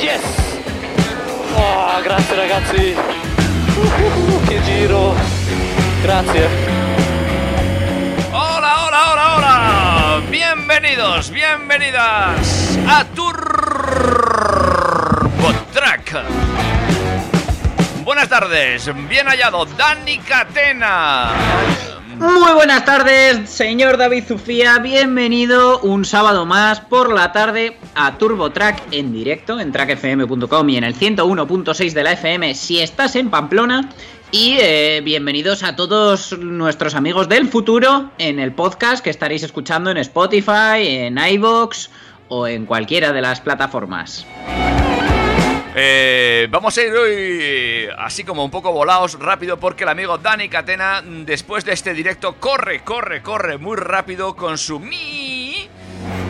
Yes! Oh, grazie ragazzi! Uh, che giro! Grazie! Hola, hola, hola, hola. Bienvenidos, bienvenidas a Turbo Track. Buenas tardes, bien hallado, Dani Catena. Muy buenas tardes, señor David Zufía. Bienvenido un sábado más por la tarde a TurboTrack en directo en trackfm.com y en el 101.6 de la FM si estás en Pamplona. Y eh, bienvenidos a todos nuestros amigos del futuro en el podcast que estaréis escuchando en Spotify, en iVoox o en cualquiera de las plataformas. Eh, vamos a ir hoy así como un poco volados rápido porque el amigo Dani Catena después de este directo corre, corre, corre muy rápido con su mi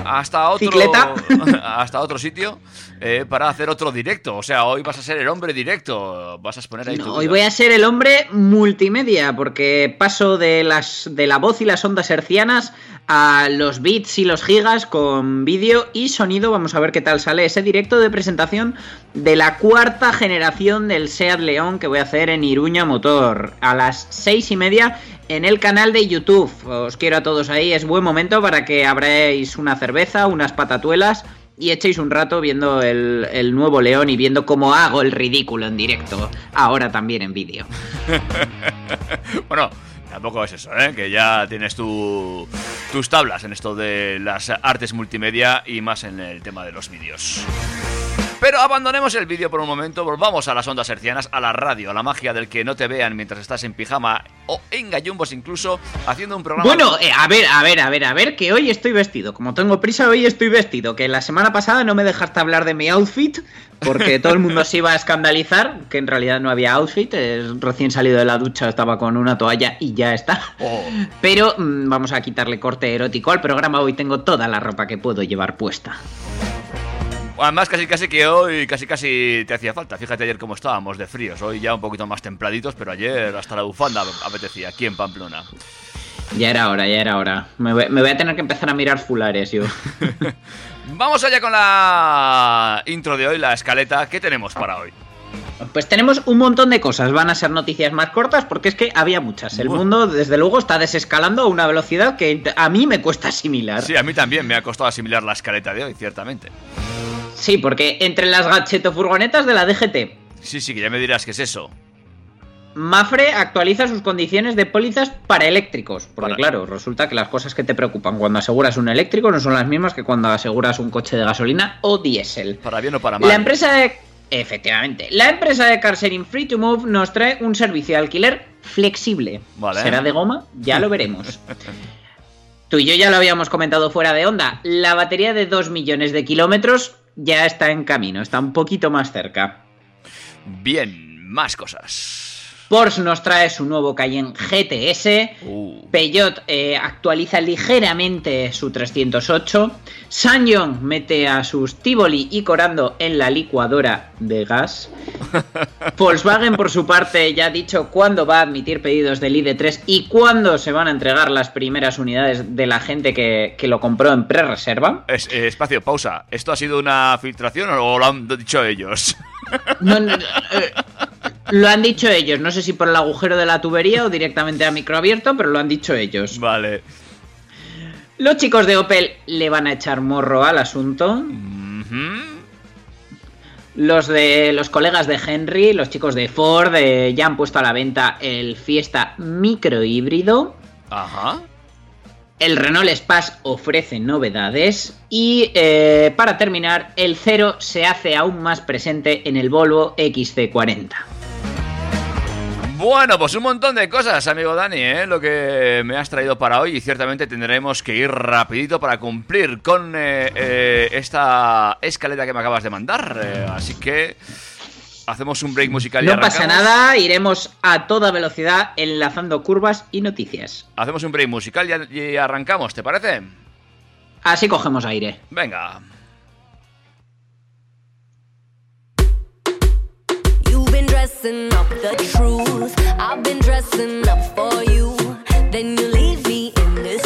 hasta otro Cicleta. hasta otro sitio eh, para hacer otro directo. O sea, hoy vas a ser el hombre directo, vas a exponer ahí No, tu hoy vida. voy a ser el hombre multimedia, porque paso de las de la voz y las ondas hercianas a los bits y los gigas con vídeo y sonido. Vamos a ver qué tal sale ese directo de presentación de la cuarta generación del Seat León que voy a hacer en Iruña Motor a las seis y media en el canal de YouTube. Os quiero a todos ahí, es buen momento para que abráis una cerveza, unas patatuelas y echéis un rato viendo el, el nuevo León y viendo cómo hago el ridículo en directo, ahora también en vídeo. Bueno, tampoco es eso, ¿eh? Que ya tienes tu- tus tablas en esto de las artes multimedia y más en el tema de los vídeos. Pero abandonemos el vídeo por un momento, volvamos a las ondas hercianas, a la radio, a la magia del que no te vean mientras estás en pijama o en gallumbos incluso, haciendo un programa... Bueno, eh, a ver, a ver, a ver, a ver, que hoy estoy vestido. Como tengo prisa, hoy estoy vestido. Que la semana pasada no me dejaste hablar de mi outfit, porque todo el mundo se iba a escandalizar, que en realidad no había outfit. es recién salido de la ducha, estaba con una toalla y ya está. Oh. Pero mm, vamos a quitarle corte erótico al programa. Hoy tengo toda la ropa que puedo llevar puesta. Además, casi casi que hoy casi casi te hacía falta. Fíjate ayer cómo estábamos de fríos. Hoy ya un poquito más templaditos, pero ayer hasta la bufanda apetecía aquí en Pamplona. Ya era hora, ya era hora. Me voy, me voy a tener que empezar a mirar fulares, yo. Vamos allá con la intro de hoy, la escaleta. ¿Qué tenemos para hoy? Pues tenemos un montón de cosas. Van a ser noticias más cortas porque es que había muchas. El Bueno. mundo, desde luego, está desescalando a una velocidad que a mí me cuesta asimilar. Sí, a mí también me ha costado asimilar la escaleta de hoy, ciertamente. Sí, porque entre las gadgetofurgonetas de la DGT, Sí, sí, que ya me dirás qué es eso. Mafre actualiza sus condiciones de pólizas para eléctricos. Porque Para- claro, resulta que las cosas que te preocupan cuando aseguras un eléctrico no son las mismas que cuando aseguras un coche de gasolina o diésel. Para bien o para mal. La empresa de... Efectivamente. La empresa de car sharing Free to Move nos trae un servicio de alquiler flexible. Vale. ¿Será de goma? Ya lo veremos. Tú y yo ya lo habíamos comentado fuera de onda. La batería de 2 millones de kilómetros ya está en camino, está un poquito más cerca. Bien, más cosas. Porsche nos trae su nuevo Cayenne GTS. Uh, Peugeot eh, actualiza ligeramente su 308. Sanyong mete a sus Tivoli y Corando en la licuadora de gas. Volkswagen, por su parte, ya ha dicho cuándo va a admitir pedidos del ID3 y cuándo se van a entregar las primeras unidades de la gente que, que lo compró en pre-reserva. es- eh, espacio, pausa. ¿Esto ha sido una filtración o lo han dicho ellos? No, no, eh, lo han dicho ellos, no sé si por el agujero de la tubería o directamente a micro abierto, pero lo han dicho ellos. vale. Los chicos de Opel le van a echar morro al asunto. Los de los colegas de Henry, los chicos de Ford, eh, ya han puesto a la venta el Fiesta micro híbrido. Ajá. El Renault Espace ofrece novedades. Y eh, para terminar, el Cero se hace aún más presente en el Volvo XC40. Bueno, pues un montón de cosas, amigo Dani, ¿eh? lo que me has traído para hoy y ciertamente tendremos que ir rapidito para cumplir con eh, eh, esta escaleta que me acabas de mandar. Así que hacemos un break musical y No pasa arrancamos. nada, iremos a toda velocidad enlazando curvas y noticias. Hacemos un break musical y, arrancamos, ¿te parece? Así cogemos aire. Venga. You've been dressing up the truth. I've been dressing up for you. Then you leave me in this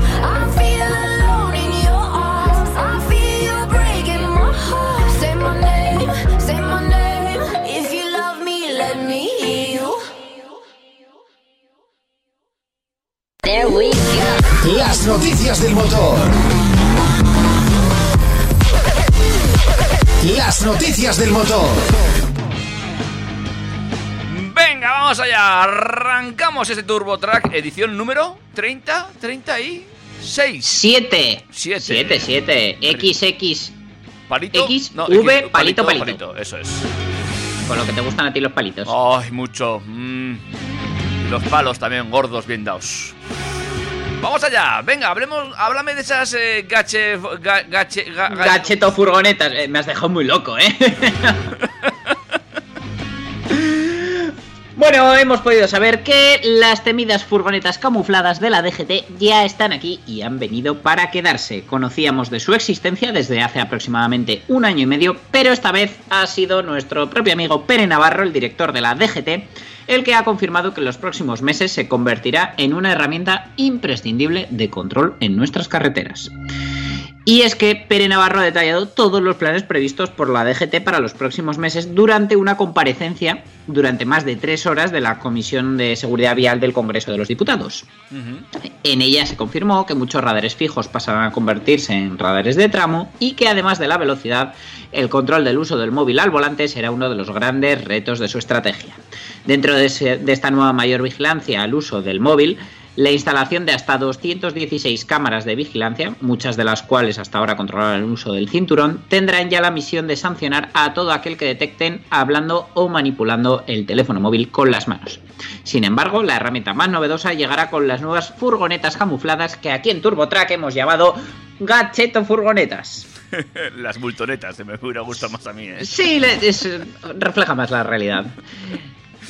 Motor. Las noticias del motor. Venga, vamos allá. Arrancamos este Turbo Track, edición número 30, 36. 7. Siete. 7, 7. XX. Palito. X, No, V, X, palito, palito. Eso es. Con lo que te gustan a ti los palitos. Ay, mucho. Mm. Y los palos también gordos, bien dados. Vamos allá, venga, hablemos, háblame de esas eh, gache, ga- gache, ga- ga- Gacheto furgonetas. Eh, me has dejado muy loco, ¿eh? Bueno, hemos podido saber que las temidas furgonetas camufladas de la DGT ya están aquí y han venido para quedarse. Conocíamos de su existencia desde hace aproximadamente un año y medio, pero esta vez ha sido nuestro propio amigo Pere Navarro, el director de la DGT, el que ha confirmado que en los próximos meses se convertirá en una herramienta imprescindible de control en nuestras carreteras. Y es que Pere Navarro ha detallado todos los planes previstos por la DGT para los próximos meses durante una comparecencia durante más de tres horas de la Comisión de Seguridad Vial del Congreso de los Diputados. En ella se confirmó que muchos radares fijos pasarán a convertirse en radares de tramo y que además de la velocidad, el control del uso del móvil al volante será uno de los grandes retos de su estrategia. Dentro de, ese- de esta nueva mayor vigilancia al uso del móvil, la instalación de hasta 216 cámaras de vigilancia, muchas de las cuales hasta ahora controlan el uso del cinturón, tendrán ya la misión de sancionar a todo aquel que detecten hablando o manipulando el teléfono móvil con las manos. Sin embargo, la herramienta más novedosa llegará con las nuevas furgonetas camufladas que aquí en TurboTrack hemos llamado Gacheto Furgonetas. Las multonetas, se me hubiera gustado más a mí, ¿eh? Sí, es- refleja más la realidad.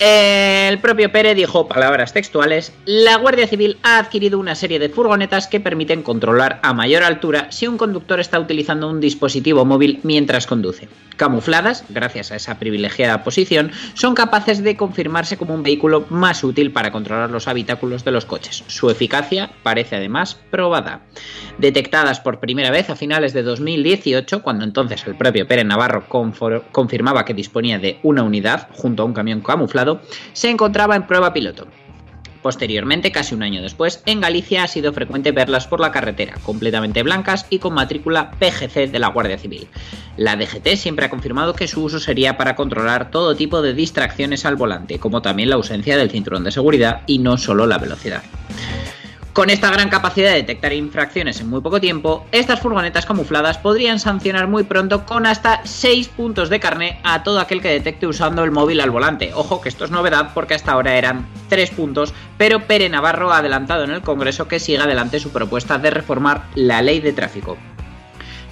El propio Pérez dijo palabras textuales, la Guardia Civil ha adquirido una serie de furgonetas que permiten controlar a mayor altura si un conductor está utilizando un dispositivo móvil mientras conduce. Camufladas, gracias a esa privilegiada posición, son capaces de confirmarse como un vehículo más útil para controlar los habitáculos de los coches. Su eficacia parece además probada. Detectadas por primera vez a finales de 2018, cuando entonces el propio Pérez Navarro confirmaba que disponía de una unidad junto a un camión camuflado, se encontraba en prueba piloto. Posteriormente, casi un año después, en Galicia ha sido frecuente verlas por la carretera, completamente blancas y con matrícula PGC de la Guardia Civil. La DGT siempre ha confirmado que su uso sería para controlar todo tipo de distracciones al volante, como también la ausencia del cinturón de seguridad y no solo la velocidad. Con esta gran capacidad de detectar infracciones en muy poco tiempo, estas furgonetas camufladas podrían sancionar muy pronto con hasta 6 puntos de carné a todo aquel que detecte usando el móvil al volante. Ojo que esto es novedad porque hasta ahora eran 3 puntos, pero Pere Navarro ha adelantado en el Congreso que siga adelante su propuesta de reformar la ley de tráfico.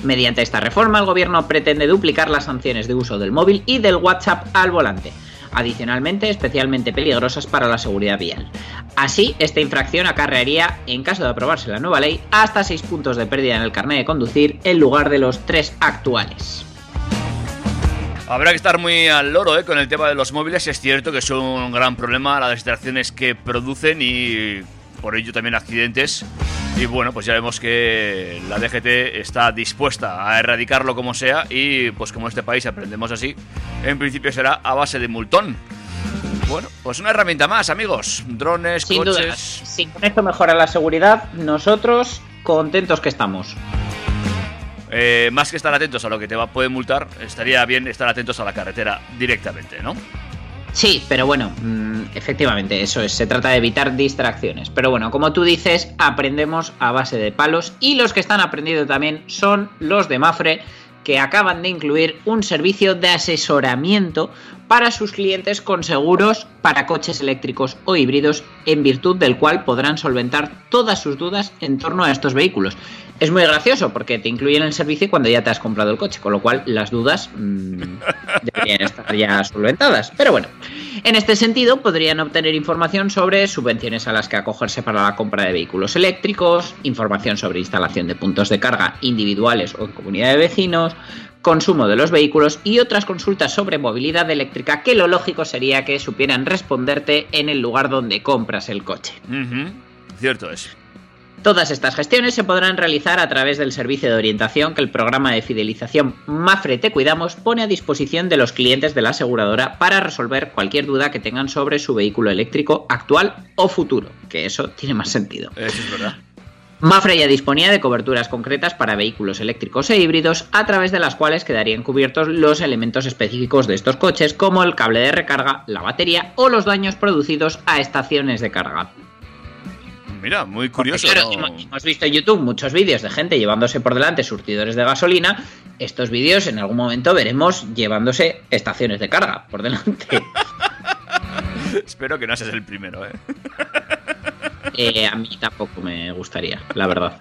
Mediante esta reforma, el gobierno pretende duplicar las sanciones de uso del móvil y del WhatsApp al volante, adicionalmente especialmente peligrosas para la seguridad vial. Así, esta infracción acarrearía, en caso de aprobarse la nueva ley, hasta 6 puntos de pérdida en el carnet de conducir en lugar de los 3 actuales. Habrá que estar muy al loro ¿eh? con el tema de los móviles. Es cierto que es un gran problema las distracciones que producen y por ello también accidentes. Y bueno, pues ya vemos que la DGT está dispuesta a erradicarlo como sea y pues como este país aprendemos así, en principio será a base de multón. Bueno, pues una herramienta más, amigos. Drones, Sin coches. duda, si con esto mejora la seguridad, nosotros contentos que estamos. Eh, más que estar atentos a lo que te va, puede multar, estaría bien estar atentos a la carretera directamente, ¿no? Sí, pero bueno, efectivamente, eso es, se trata de evitar distracciones. Pero bueno, como tú dices, aprendemos a base de palos y los que están aprendiendo también son los de Mafre, que acaban de incluir un servicio de asesoramiento para sus clientes con seguros para coches eléctricos o híbridos, en virtud del cual podrán solventar todas sus dudas en torno a estos vehículos. Es muy gracioso porque te incluyen el servicio cuando ya te has comprado el coche, con lo cual las dudas mm, deberían estar ya solventadas. Pero bueno, en este sentido podrían obtener información sobre subvenciones a las que acogerse para la compra de vehículos eléctricos, información sobre instalación de puntos de carga individuales o en comunidad de vecinos, consumo de los vehículos y otras consultas sobre movilidad eléctrica que lo lógico sería que supieran responderte en el lugar donde compras el coche. Cierto es. Todas estas gestiones se podrán realizar a través del servicio de orientación que el programa de fidelización Mafre Te Cuidamos pone a disposición de los clientes de la aseguradora para resolver cualquier duda que tengan sobre su vehículo eléctrico actual o futuro, que eso tiene más sentido. Eso es verdad. Mafre ya disponía de coberturas concretas para vehículos eléctricos e híbridos, a través de las cuales quedarían cubiertos los elementos específicos de estos coches, como el cable de recarga, la batería o los daños producidos a estaciones de carga. Mira, muy curioso. Claro, ¿no? hemos, hemos visto en YouTube muchos vídeos de gente llevándose por delante surtidores de gasolina. Estos vídeos en algún momento veremos llevándose estaciones de carga por delante. Espero que no seas el primero, ¿eh? Eh, a mí tampoco me gustaría, la verdad.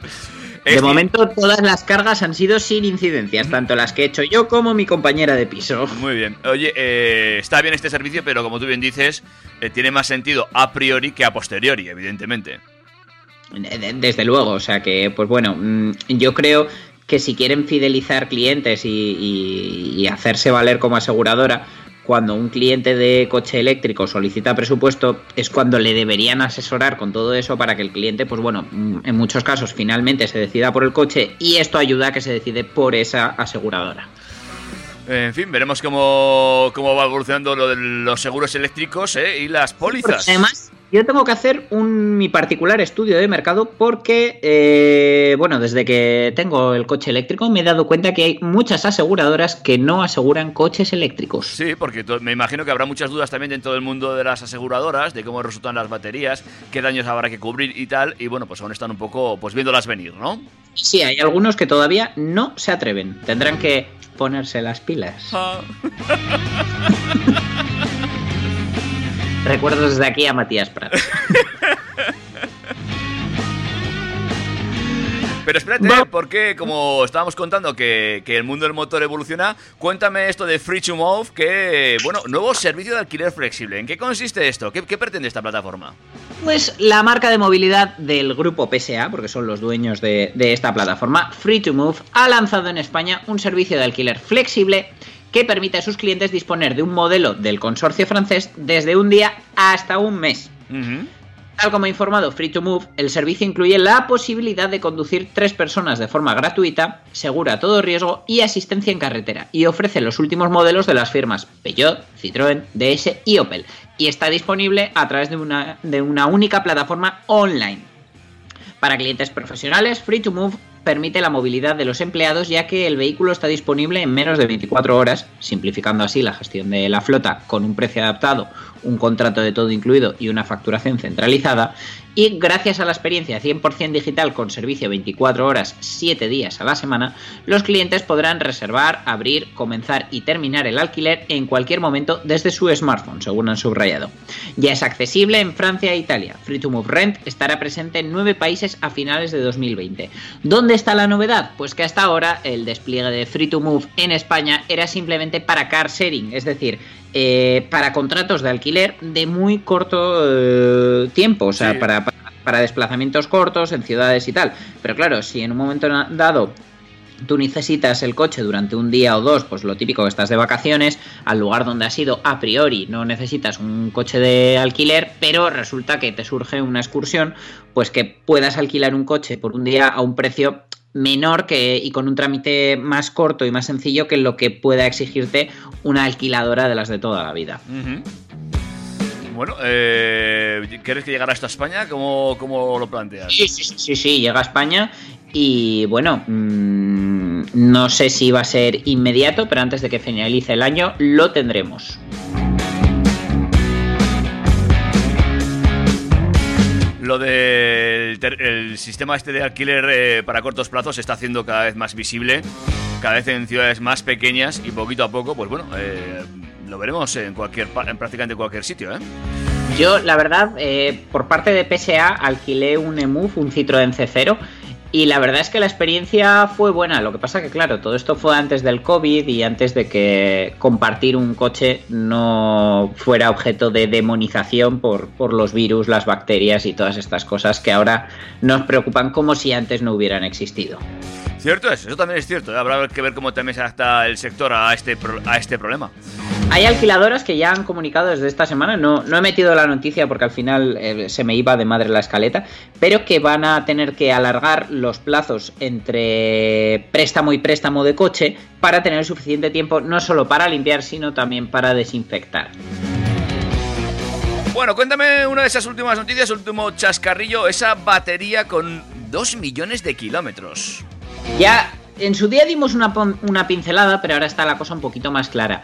De Es- momento todas las cargas han sido sin incidencias, tanto las que he hecho yo como mi compañera de piso. Muy bien. Oye, eh, está bien este servicio, pero como tú bien dices, eh, tiene más sentido a priori que a posteriori, evidentemente. De- Desde luego, o sea que, pues bueno, mm, yo creo que si quieren fidelizar clientes y, y- y hacerse valer como aseguradora, cuando un cliente de coche eléctrico solicita presupuesto, es cuando le deberían asesorar con todo eso para que el cliente, pues bueno, mm, en muchos casos finalmente se decida por el coche y esto ayuda a que se decide por esa aseguradora. En fin, veremos cómo, cómo va evolucionando lo de los seguros eléctricos eh, y las pólizas. Además, yo tengo que hacer un, mi particular estudio de mercado porque, eh, bueno, desde que tengo el coche eléctrico me he dado cuenta que hay muchas aseguradoras que no aseguran coches eléctricos. Sí, porque me imagino que habrá muchas dudas también dentro del mundo de las aseguradoras, de cómo resultan las baterías, qué daños habrá que cubrir y tal, y bueno, pues aún están un poco pues viéndolas venir, ¿no? Sí, hay algunos que todavía no se atreven. Tendrán que ponerse las pilas. Recuerdo desde aquí a Matías Prat. Pero espérate, Va- porque como estábamos contando que, que el mundo del motor evoluciona, cuéntame esto de Free to Move, que, bueno, nuevo servicio de alquiler flexible. ¿En qué consiste esto? ¿Qué, qué pretende esta plataforma? Pues la marca de movilidad del grupo PSA, porque son los dueños de, de esta plataforma, Free to Move, ha lanzado en España un servicio de alquiler flexible que permite a sus clientes disponer de un modelo del consorcio francés desde un día hasta un mes. Tal como ha informado Free to Move, el servicio incluye la posibilidad de conducir tres personas de forma gratuita, segura a todo riesgo y asistencia en carretera, y ofrece los últimos modelos de las firmas Peugeot, Citroën, DS y Opel, y está disponible a través de una, de una única plataforma online. Para clientes profesionales, Free to Move permite la movilidad de los empleados ya que el vehículo está disponible en menos de 24 horas, simplificando así la gestión de la flota con un precio adaptado, un contrato de todo incluido y una facturación centralizada. Y gracias a la experiencia 100% digital con servicio 24 horas, 7 días a la semana, los clientes podrán reservar, abrir, comenzar y terminar el alquiler en cualquier momento desde su smartphone, según han subrayado. Ya es accesible en Francia e Italia. Free to Move Rent estará presente en nueve países a finales de 2020. ¿Dónde está la novedad? Pues que hasta ahora el despliegue de Free to Move en España era simplemente para car sharing, es decir, eh, para contratos de alquiler de muy corto eh, tiempo, o sea, Sí. para, para- para desplazamientos cortos en ciudades y tal. Pero claro, si en un momento dado tú necesitas el coche durante un día o dos, pues lo típico que estás de vacaciones, al lugar donde has ido a priori no necesitas un coche de alquiler, pero resulta que te surge una excursión, pues que puedas alquilar un coche por un día a un precio menor que y con un trámite más corto y más sencillo que lo que pueda exigirte una alquiladora de las de toda la vida. Bueno, eh, ¿quieres que llegara esto a España? ¿Cómo, cómo lo planteas? Sí, sí, sí, sí, llega a España y bueno, mm, no sé si va a ser inmediato, pero antes de que finalice el año lo tendremos. Lo del el sistema este de alquiler eh, para cortos plazos se está haciendo cada vez más visible, cada vez en ciudades más pequeñas y poquito a poco, pues bueno, eh, lo veremos en cualquier en prácticamente cualquier sitio, ¿eh? Yo, la verdad, por parte de PSA alquilé un EMUF, un Citroën C0, y la verdad es que la experiencia fue buena. Lo que pasa que, claro, todo esto fue antes del COVID y antes de que compartir un coche no fuera objeto de demonización por, por los virus, las bacterias y todas estas cosas que ahora nos preocupan como si antes no hubieran existido. Cierto es, eso también es cierto, habrá que ver cómo también se adapta el sector a este, a este problema. Hay alquiladoras que ya han comunicado desde esta semana, no, no he metido la noticia porque al final eh, se me iba de madre la escaleta, pero que van a tener que alargar los plazos entre préstamo y préstamo de coche para tener suficiente tiempo no solo para limpiar, sino también para desinfectar. Bueno, cuéntame una de esas últimas noticias, último chascarrillo, esa batería con 2 millones de kilómetros. Ya en su día dimos una, una pincelada, pero ahora está la cosa un poquito más clara.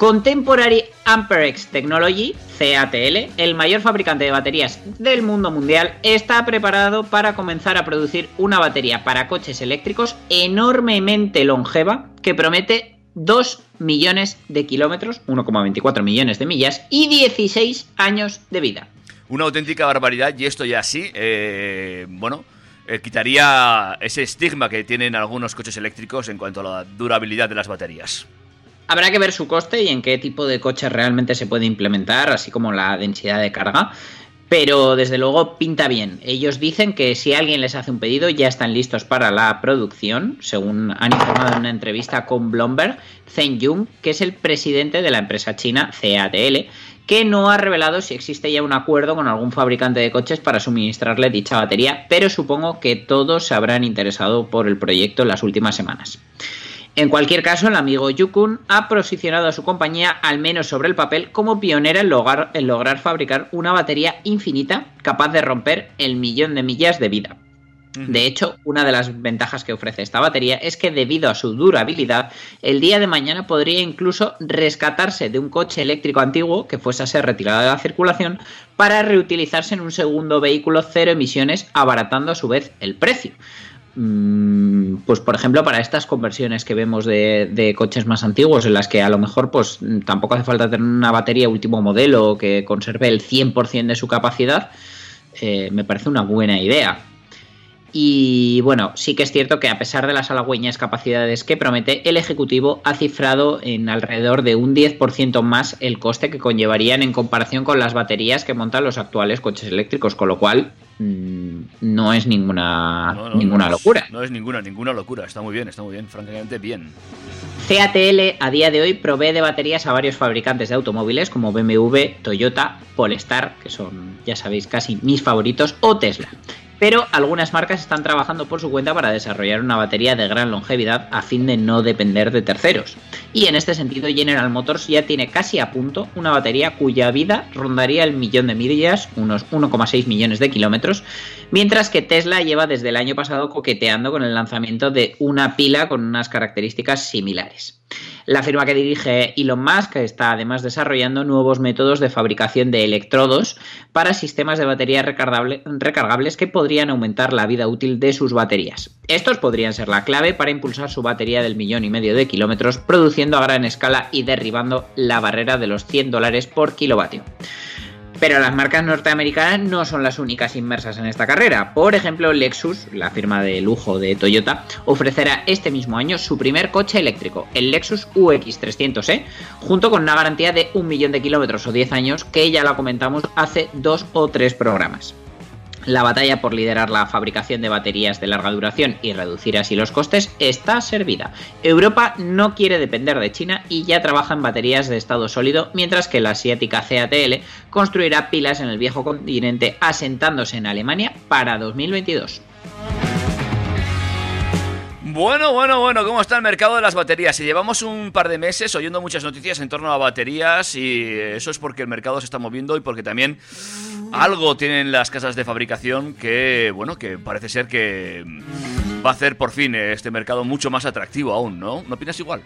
Contemporary Amperex Technology, CATL, el mayor fabricante de baterías del mundo mundial, está preparado para comenzar a producir una batería para coches eléctricos enormemente longeva que promete 2 millones de kilómetros, 1,24 millones de millas y 16 años de vida. Una auténtica barbaridad y esto ya sí, eh, bueno, eh, quitaría ese estigma que tienen algunos coches eléctricos en cuanto a la durabilidad de las baterías. Habrá que ver su coste y en qué tipo de coches realmente se puede implementar, así como la densidad de carga. Pero desde luego pinta bien. Ellos dicen que si alguien les hace un pedido ya están listos para la producción, según han informado en una entrevista con Bloomberg, Zheng Jung, que es el presidente de la empresa china CATL, que no ha revelado si existe ya un acuerdo con algún fabricante de coches para suministrarle dicha batería, pero supongo que todos se habrán interesado por el proyecto en las últimas semanas. En cualquier caso, el amigo Yukun ha posicionado a su compañía, al menos sobre el papel, como pionera en lograr, en lograr fabricar una batería infinita capaz de romper el millón de millas de vida. De hecho, una de las ventajas que ofrece esta batería es que debido a su durabilidad, el día de mañana podría incluso rescatarse de un coche eléctrico antiguo que fuese a ser retirado de la circulación para reutilizarse en un segundo vehículo cero emisiones, abaratando a su vez el precio. Mm, pues por ejemplo para estas conversiones que vemos de, coches más antiguos en las que a lo mejor pues tampoco hace falta tener una batería último modelo que conserve el 100% de su capacidad eh, me parece una buena idea y bueno, sí que es cierto que a pesar de las halagüeñas capacidades que promete, el Ejecutivo ha cifrado en alrededor de un 10% más el coste que conllevarían en comparación con las baterías que montan los actuales coches eléctricos, con lo cual mmm, no es ninguna, No, no, ninguna no es- locura. No es ninguna, ninguna locura. Está muy bien, está muy bien, francamente bien. CATL a día de hoy provee de baterías a varios fabricantes de automóviles como BMW, Toyota, Polestar, que son, ya sabéis, casi mis favoritos, o Tesla. Pero algunas marcas están trabajando por su cuenta para desarrollar una batería de gran longevidad a fin de no depender de terceros. Y en este sentido General Motors ya tiene casi a punto una batería cuya vida rondaría el millón de millas, unos 1,6 millones de kilómetros, mientras que Tesla lleva desde el año pasado coqueteando con el lanzamiento de una pila con unas características similares. La firma que dirige Elon Musk está además desarrollando nuevos métodos de fabricación de electrodos para sistemas de baterías recargable- recargables que podrían aumentar la vida útil de sus baterías. Estos podrían ser la clave para impulsar su batería del millón y medio de kilómetros, produciendo a gran escala y derribando la barrera de los 100 dólares por kilovatio. Pero las marcas norteamericanas no son las únicas inmersas en esta carrera. Por ejemplo, Lexus, la firma de lujo de Toyota, ofrecerá este mismo año su primer coche eléctrico, el Lexus UX300E, junto con una garantía de un millón de kilómetros o 10 años que ya la comentamos hace dos o tres programas. La batalla por liderar la fabricación de baterías de larga duración y reducir así los costes está servida. Europa no quiere depender de China y ya trabaja en baterías de estado sólido, mientras que la asiática CATL construirá pilas en el viejo continente asentándose en Alemania para 2022. Bueno, bueno, bueno, ¿cómo está el mercado de las baterías? Si llevamos un par de meses oyendo muchas noticias en torno a baterías y eso es porque el mercado se está moviendo y porque también algo tienen las casas de fabricación que, bueno, que parece ser que va a hacer por fin este mercado mucho más atractivo aún, ¿no? ¿No opinas igual?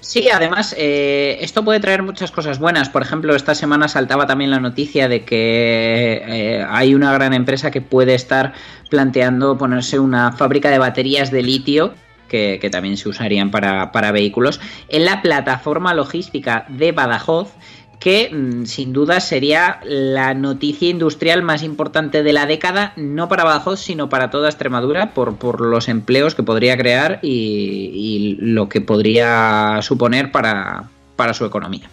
Sí, además, eh, esto puede traer muchas cosas buenas. Por ejemplo, esta semana saltaba también la noticia de que eh, hay una gran empresa que puede estar planteando ponerse una fábrica de baterías de litio. Que, que también se usarían para, para vehículos en la plataforma logística de Badajoz que mm, sin duda sería la noticia industrial más importante de la década, no para Badajoz, sino para toda Extremadura, por, por los empleos que podría crear y, y lo que podría suponer para, para su economía.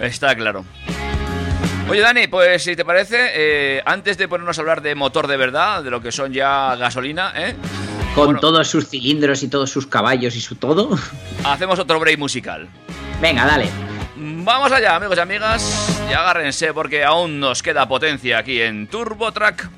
Está claro. Oye, Dani, pues si te parece, eh, antes de ponernos a hablar de motor de verdad, de lo que son ya gasolina, ¿eh? Con Bueno. todos sus cilindros y todos sus caballos y su todo. hacemos otro break musical. Venga, dale. Vamos allá, amigos y amigas, y agárrense porque aún nos queda potencia aquí en Turbo Track.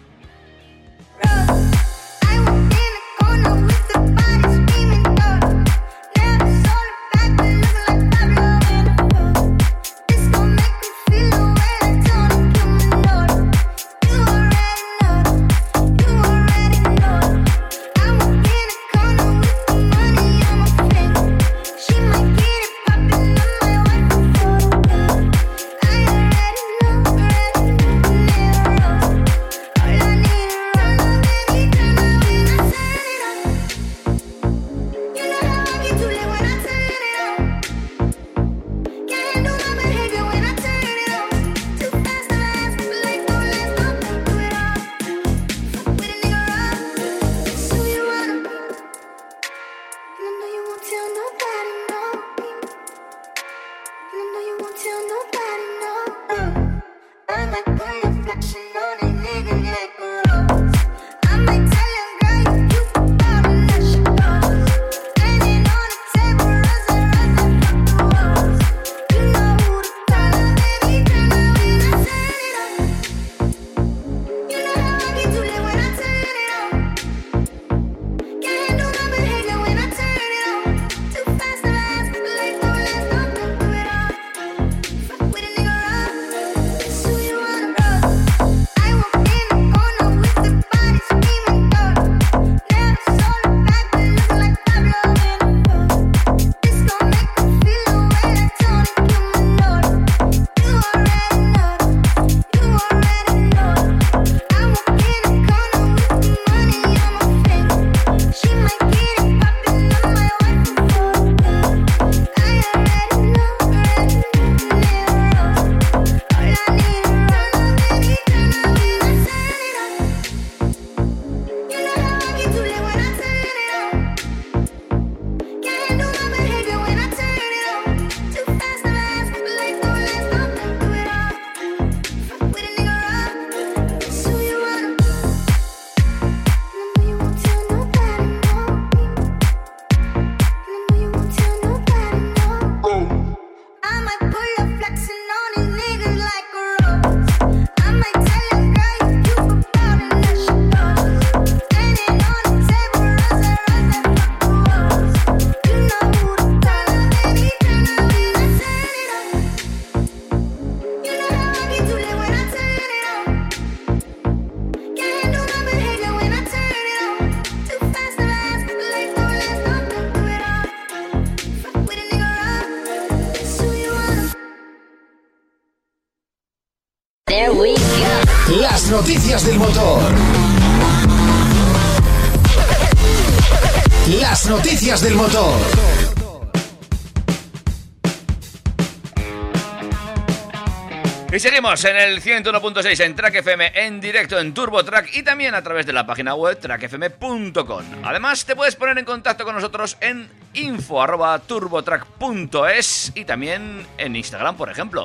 Las noticias del motor. Las noticias del motor. Y seguimos en el 101.6 en Track FM en directo en Turbo Track y también a través de la página web trackfm.com. Además, te puedes poner en contacto con nosotros en info@turbotrack.es y también en Instagram, por ejemplo.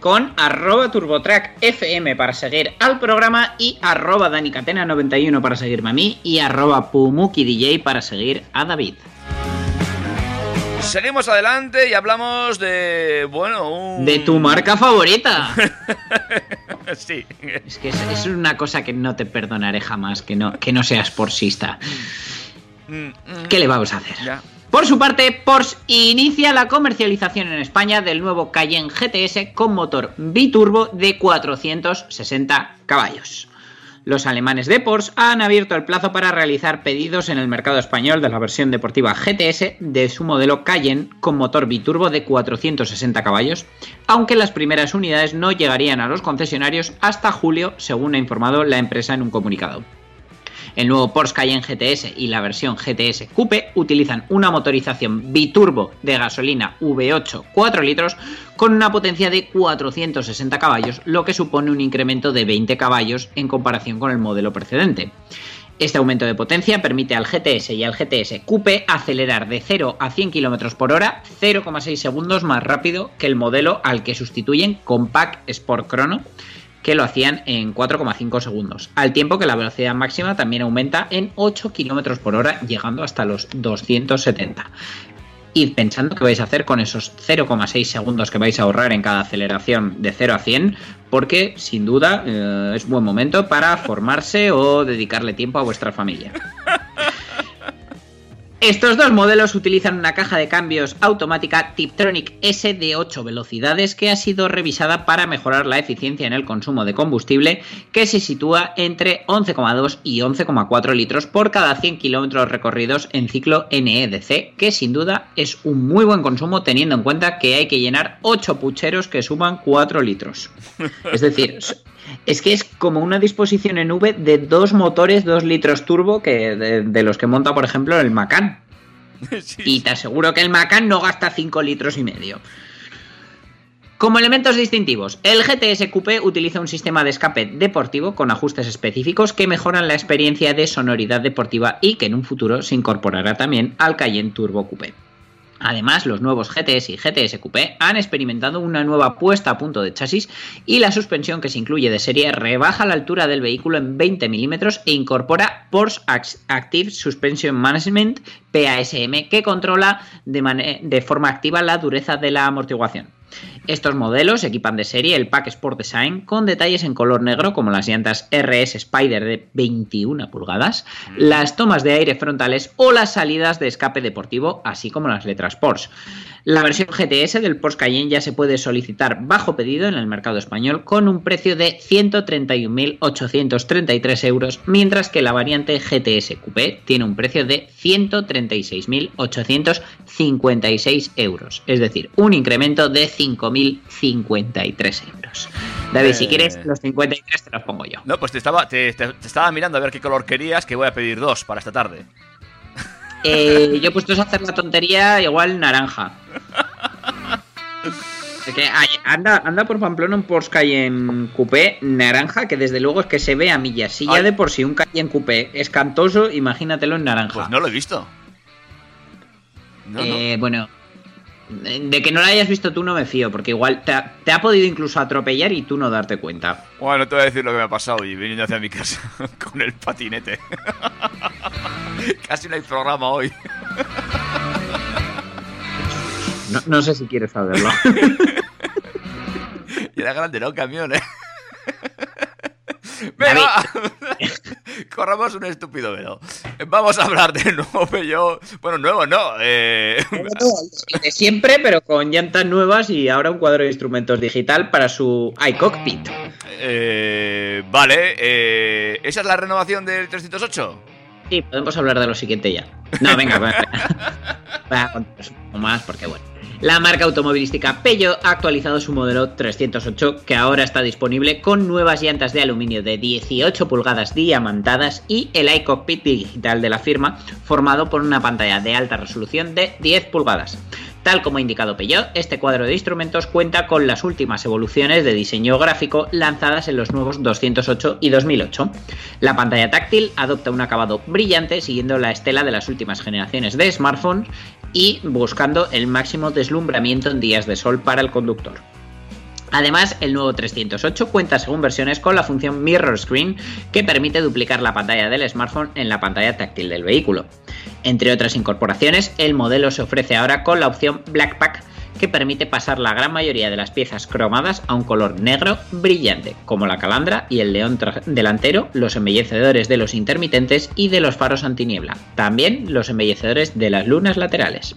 Con arroba turbotrack FM para seguir al programa y arroba danicatena91 para seguirme a mí y arroba pumukidj para seguir a David. Seguimos adelante y hablamos de, bueno, un... De tu marca favorita. sí. Es que es, es una cosa que no te perdonaré jamás, que no, que no seas porsista. Mm, mm, ¿Qué le vamos a hacer? Ya. Por su parte, Porsche inicia la comercialización en España del nuevo Cayenne GTS con motor biturbo de 460 caballos. Los alemanes de Porsche han abierto el plazo para realizar pedidos en el mercado español de la versión deportiva GTS de su modelo Cayenne con motor biturbo de 460 caballos, aunque las primeras unidades no llegarían a los concesionarios hasta julio, según ha informado la empresa en un comunicado. El nuevo Porsche Cayenne GTS y la versión GTS Coupe utilizan una motorización biturbo de gasolina V8 4 litros con una potencia de 460 caballos, lo que supone un incremento de 20 caballos en comparación con el modelo precedente. Este aumento de potencia permite al GTS y al GTS Coupe acelerar de 0 a 100 km por hora 0,6 segundos más rápido que el modelo al que sustituyen Compact Sport Chrono que lo hacían en 4,5 segundos, al tiempo que la velocidad máxima también aumenta en 8 km por hora, llegando hasta los 270. Id pensando qué vais a hacer con esos 0,6 segundos que vais a ahorrar en cada aceleración de 0 a 100, porque sin duda eh, es buen momento para formarse o dedicarle tiempo a vuestra familia. Estos dos modelos utilizan una caja de cambios automática Tiptronic S de 8 velocidades que ha sido revisada para mejorar la eficiencia en el consumo de combustible que se sitúa entre 11,2 y 11,4 litros por cada 100 kilómetros recorridos en ciclo NEDC, que sin duda es un muy buen consumo teniendo en cuenta que hay que llenar 8 pucheros que suman 4 litros. Es decir, es que es como una disposición en V de dos motores 2 litros turbo que de, de los que monta, por ejemplo, el Macan. Sí, Y te aseguro que el Macan no gasta 5 litros y medio. Como elementos distintivos, el GTS Coupe utiliza un sistema de escape deportivo con ajustes específicos que mejoran la experiencia de sonoridad deportiva y que en un futuro se incorporará también al Cayenne Turbo Coupe. Además, los nuevos GTS y GTS Coupé han experimentado una nueva puesta a punto de chasis y la suspensión que se incluye de serie rebaja la altura del vehículo en 20 milímetros e incorpora Porsche Active Suspension Management PASM que controla de forma activa la dureza de la amortiguación. Estos modelos equipan de serie el Pack Sport Design con detalles en color negro como las llantas RS Spider de 21 pulgadas, las tomas de aire frontales o las salidas de escape deportivo, así como las letras Porsche. La versión GTS del Porsche Cayenne ya se puede solicitar bajo pedido en el mercado español con un precio de 131.833 euros, mientras que la variante GTS Coupé tiene un precio de 136.856 euros, es decir, un incremento de 5.053 euros. David, si Eh. quieres los 53 te los pongo yo. No, pues te estaba, te, te- te estaba mirando a ver qué color querías, que voy a pedir dos para esta tarde. Eh, yo he puesto a hacer la tontería igual naranja. Es que ay, anda, anda por Pamplona un Porsche Cayenne Coupé naranja que desde luego es que se ve a millas. Si ya de por sí un Cayenne Coupé es cantoso, imagínatelo en naranja. Pues no lo he visto. No, no. Eh, Bueno, de que no lo hayas visto tú no me fío, porque igual te ha, te ha podido incluso atropellar y tú no darte cuenta. Bueno, te voy a decir lo que me ha pasado y viniendo hacia mi casa con el patinete. Casi no hay programa hoy. No, no sé si quieres saberlo. Y era grande, ¿no? Camión, ¿eh? Venga, corramos un estúpido velo. Vamos a hablar del nuevo Peugeot. Bueno, nuevo no. Eh... de siempre, pero con llantas nuevas y ahora un cuadro de instrumentos digital para su iCockpit. eh, vale, eh, ¿esa es la renovación del 308? Sí, podemos hablar de lo siguiente ya. No, venga, venga. Voy a contaros un poco más porque, bueno. La marca automovilística Peugeot ha actualizado su modelo 308, que ahora está disponible con nuevas llantas de aluminio de 18 pulgadas diamantadas y el iCockpit digital de la firma, formado por una pantalla de alta resolución de 10 pulgadas. Tal como ha indicado Peugeot, este cuadro de instrumentos cuenta con las últimas evoluciones de diseño gráfico lanzadas en los nuevos 208 y 2008. La pantalla táctil adopta un acabado brillante siguiendo la estela de las últimas generaciones de smartphones y buscando el máximo deslumbramiento en días de sol para el conductor. Además, el nuevo 308 cuenta según versiones con la función Mirror Screen que permite duplicar la pantalla del smartphone en la pantalla táctil del vehículo. Entre otras incorporaciones, el modelo se ofrece ahora con la opción Black Pack que permite pasar la gran mayoría de las piezas cromadas a un color negro brillante, como la calandra y el león delantero, los embellecedores de los intermitentes y de los faros antiniebla, también los embellecedores de las lunas laterales.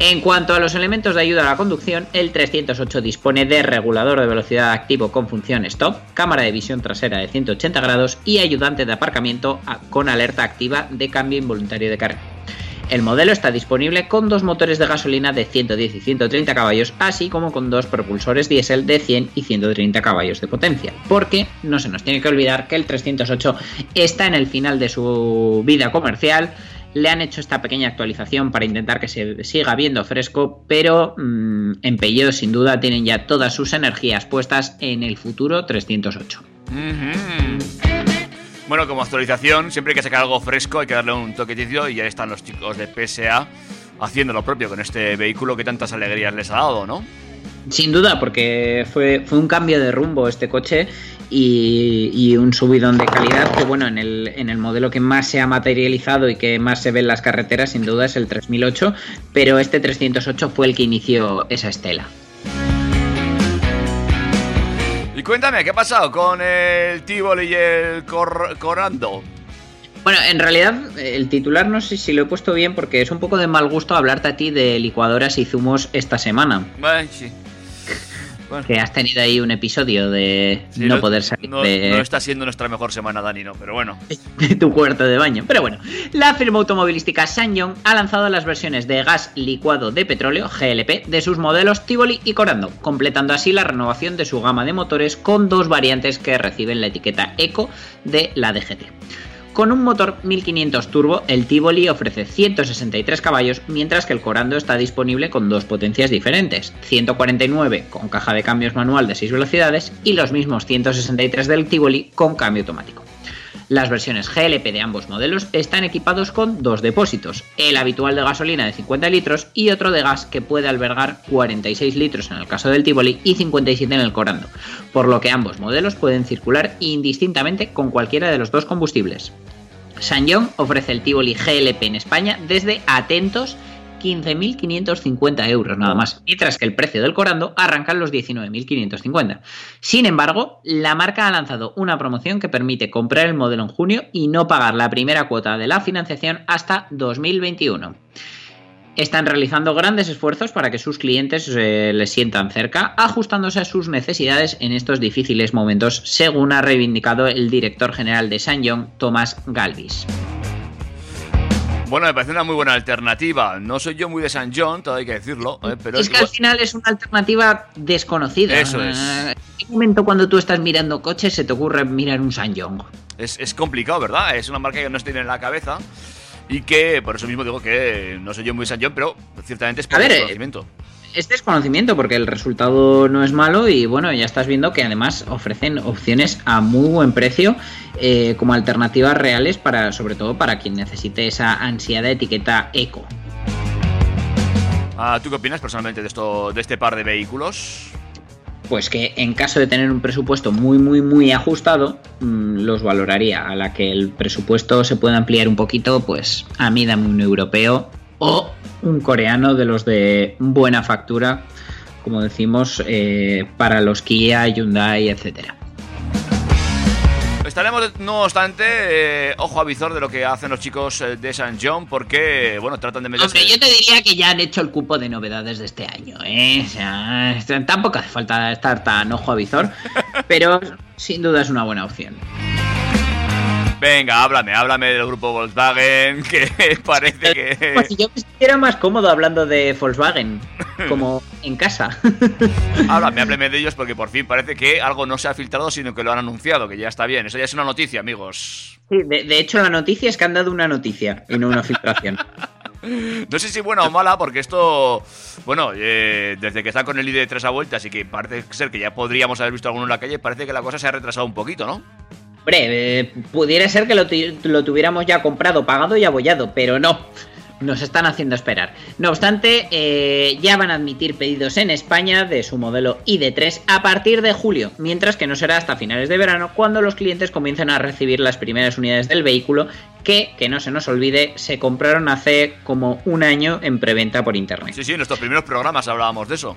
En cuanto a los elementos de ayuda a la conducción, el 308 dispone de regulador de velocidad activo con función stop, cámara de visión trasera de 180 grados y ayudante de aparcamiento con alerta activa de cambio involuntario de carga. El modelo está disponible con dos motores de gasolina de 110 y 130 caballos, así como con dos propulsores diésel de 100 y 130 caballos de potencia. Porque no se nos tiene que olvidar que el 308 está en el final de su vida comercial. Le han hecho esta pequeña actualización para intentar que se siga viendo fresco, pero mm, en Peugeot sin duda tienen ya todas sus energías puestas en el futuro 308. Ujú. Bueno, como actualización, siempre hay que sacar algo fresco, hay que darle un toquecillo y ya están los chicos de PSA haciendo lo propio con este vehículo que tantas alegrías les ha dado, ¿no? Sin duda, porque fue, fue un cambio de rumbo este coche y, y un subidón de calidad que, bueno, en el, en el modelo que más se ha materializado y que más se ve en las carreteras, sin duda, es el 3008, pero este 308 fue el que inició esa estela. Y cuéntame, ¿qué ha pasado con el Tivoli y el Cor- Corando? Bueno, en realidad el titular no sé si lo he puesto bien porque es un poco de mal gusto hablarte a ti de licuadoras y zumos esta semana. Bueno, sí. Bueno, Que has tenido ahí un episodio de sí, no poder salir no, de... no está siendo nuestra mejor semana, Dani, no, pero bueno. tu cuarto de baño. Pero bueno, la firma automovilística Sanyong ha lanzado las versiones de gas licuado de petróleo, GLP, de sus modelos Tivoli y Corando, completando así la renovación de su gama de motores con dos variantes que reciben la etiqueta Eco de la DGT. Con un motor 1500 turbo, el Tivoli ofrece 163 caballos, mientras que el Corando está disponible con dos potencias diferentes, 149 con caja de cambios manual de 6 velocidades y los mismos 163 del Tivoli con cambio automático. Las versiones GLP de ambos modelos están equipados con dos depósitos, el habitual de gasolina de 50 litros y otro de gas que puede albergar 46 litros en el caso del Tivoli y 57 en el Corando, por lo que ambos modelos pueden circular indistintamente con cualquiera de los dos combustibles. Sanyong ofrece el Tivoli GLP en España desde atentos 15.550 euros nada más, mientras que el precio del Corando arranca en los 19.550. Sin embargo, la marca ha lanzado una promoción que permite comprar el modelo en junio y no pagar la primera cuota de la financiación hasta 2021. Están realizando grandes esfuerzos para que sus clientes eh, les sientan cerca, ajustándose a sus necesidades en estos difíciles momentos, según ha reivindicado el director general de Sanyong, Tomás Galvis. Bueno, me parece una muy buena alternativa. No soy yo muy de San John, todo hay que decirlo. ¿eh? Pero es que al final es una alternativa desconocida. Eso es. ¿En qué momento cuando tú estás mirando coches se te ocurre mirar un Sanyong? Es, es complicado, ¿verdad? Es una marca que no se tiene en la cabeza. Y que por eso mismo digo que no soy yo muy San John, pero ciertamente es por A ver, eh, desconocimiento. Es desconocimiento porque el resultado no es malo y bueno, ya estás viendo que además ofrecen opciones a muy buen precio eh, como alternativas reales para, sobre todo para quien necesite esa ansiada etiqueta eco. Ah, ¿Tú qué opinas personalmente de esto, de este par de vehículos? Pues que en caso de tener un presupuesto muy, muy, muy ajustado, mm, los valoraría. A la que el presupuesto se pueda ampliar un poquito, pues a mí dame un europeo o un coreano de los de buena factura, como decimos, eh, para los Kia, Hyundai, etcétera. Estaremos, no obstante, eh, ojo a visor de lo que hacen los chicos eh, de San John, porque, bueno, tratan de meterse... Hombre, yo te diría que ya han hecho el cupo de novedades de este año, ¿eh? O sea, tampoco hace falta estar tan ojo a visor, pero sin duda es una buena opción. Venga, háblame, háblame del grupo Volkswagen, que parece que... Pues si yo me sintiera más cómodo hablando de Volkswagen, como en casa. háblame, háblame de ellos, porque por fin parece que algo no se ha filtrado, sino que lo han anunciado, que ya está bien. Eso ya es una noticia, amigos. Sí, de, de hecho la noticia es que han dado una noticia y no una filtración. No sé si buena o mala, porque esto, bueno, eh, desde que está con el ID de tres a vueltas y que parece ser que ya podríamos haber visto alguno en la calle, parece que la cosa se ha retrasado un poquito, ¿no? Hombre, eh, pudiera ser que lo, tu- lo tuviéramos ya comprado, pagado y abollado, pero no. Nos están haciendo esperar. No obstante, eh, ya van a admitir pedidos en España de su modelo ID3 a partir de julio, mientras que no será hasta finales de verano cuando los clientes comiencen a recibir las primeras unidades del vehículo que, que no se nos olvide, se compraron hace como un año en preventa por internet. Sí, sí, en nuestros primeros programas hablábamos de eso.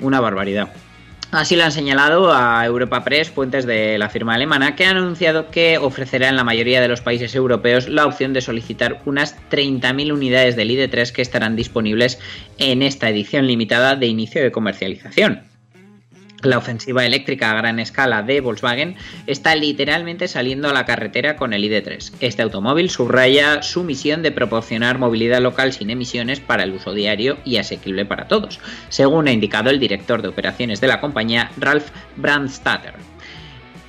Una barbaridad. Así lo han señalado a Europa Press fuentes de la firma alemana, que han anunciado que ofrecerá en la mayoría de los países europeos la opción de solicitar unas 30.000 unidades del ID3 que estarán disponibles en esta edición limitada de inicio de comercialización. La ofensiva eléctrica a gran escala de Volkswagen está literalmente saliendo a la carretera con el ID3. Este automóvil subraya su misión de proporcionar movilidad local sin emisiones para el uso diario y asequible para todos, según ha indicado el director de operaciones de la compañía, Ralf Brandstatter.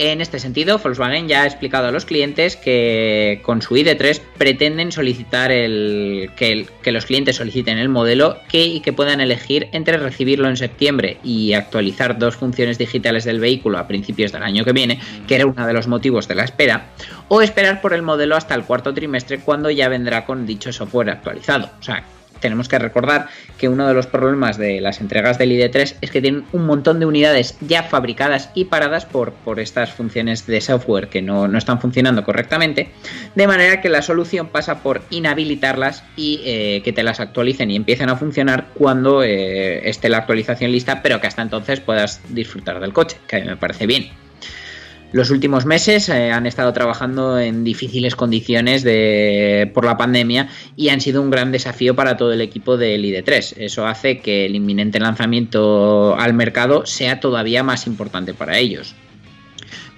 En este sentido, Volkswagen ya ha explicado a los clientes que con su ID3 pretenden solicitar el que, el- que los clientes soliciten el modelo que, y que puedan elegir entre recibirlo en septiembre y actualizar dos funciones digitales del vehículo a principios del año que viene, que era uno de los motivos de la espera, o esperar por el modelo hasta el cuarto trimestre cuando ya vendrá con dicho software actualizado. O sea, tenemos que recordar que uno de los problemas de las entregas del ID3 es que tienen un montón de unidades ya fabricadas y paradas por, por estas funciones de software que no, no están funcionando correctamente, de manera que la solución pasa por inhabilitarlas y eh, que te las actualicen y empiecen a funcionar cuando eh, esté la actualización lista, pero que hasta entonces puedas disfrutar del coche, que a mí me parece bien. Los últimos meses eh, han estado trabajando en difíciles condiciones por la pandemia y han sido un gran desafío para todo el equipo del ID3. Eso hace que el inminente lanzamiento al mercado sea todavía más importante para ellos.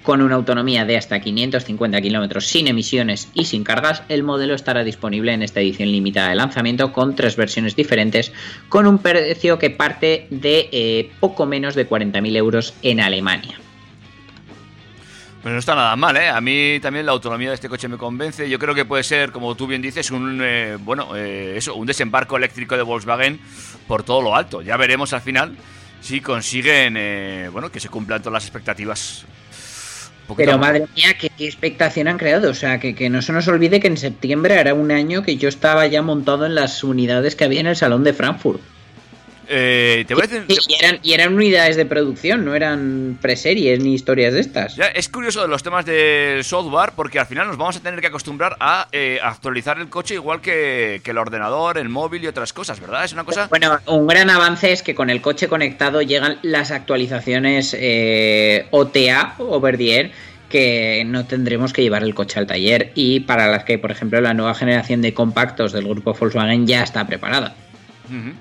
Con una autonomía de hasta 550 kilómetros sin emisiones y sin cargas, el modelo estará disponible en esta edición limitada de lanzamiento con tres versiones diferentes, con un precio que parte de eh, poco menos de 40.000 euros en Alemania. Pues no está nada mal, ¿eh? A mí también la autonomía de este coche me convence. Yo creo que puede ser, como tú bien dices, un eh, bueno, eh, eso, un desembarco eléctrico de Volkswagen por todo lo alto. Ya veremos al final si consiguen, eh, bueno, que se cumplan todas las expectativas. Pero más. madre mía, qué, qué expectación han creado. O sea, que, que no se nos olvide que en septiembre era un año que yo estaba ya montado en las unidades que había en el Salón de Frankfurt. Eh, te voy a decir. Sí, y, eran, y eran unidades de producción, no eran preseries ni historias de estas. Ya, es curioso de los temas del software porque al final nos vamos a tener que acostumbrar a eh, actualizar el coche igual que, que el ordenador, el móvil y otras cosas, ¿verdad? Es una cosa... Bueno, un gran avance es que con el coche conectado llegan las actualizaciones eh, OTA, over the air, que no tendremos que llevar el coche al taller y para las que, por ejemplo, la nueva generación de compactos del grupo Volkswagen ya está preparada. Ujú.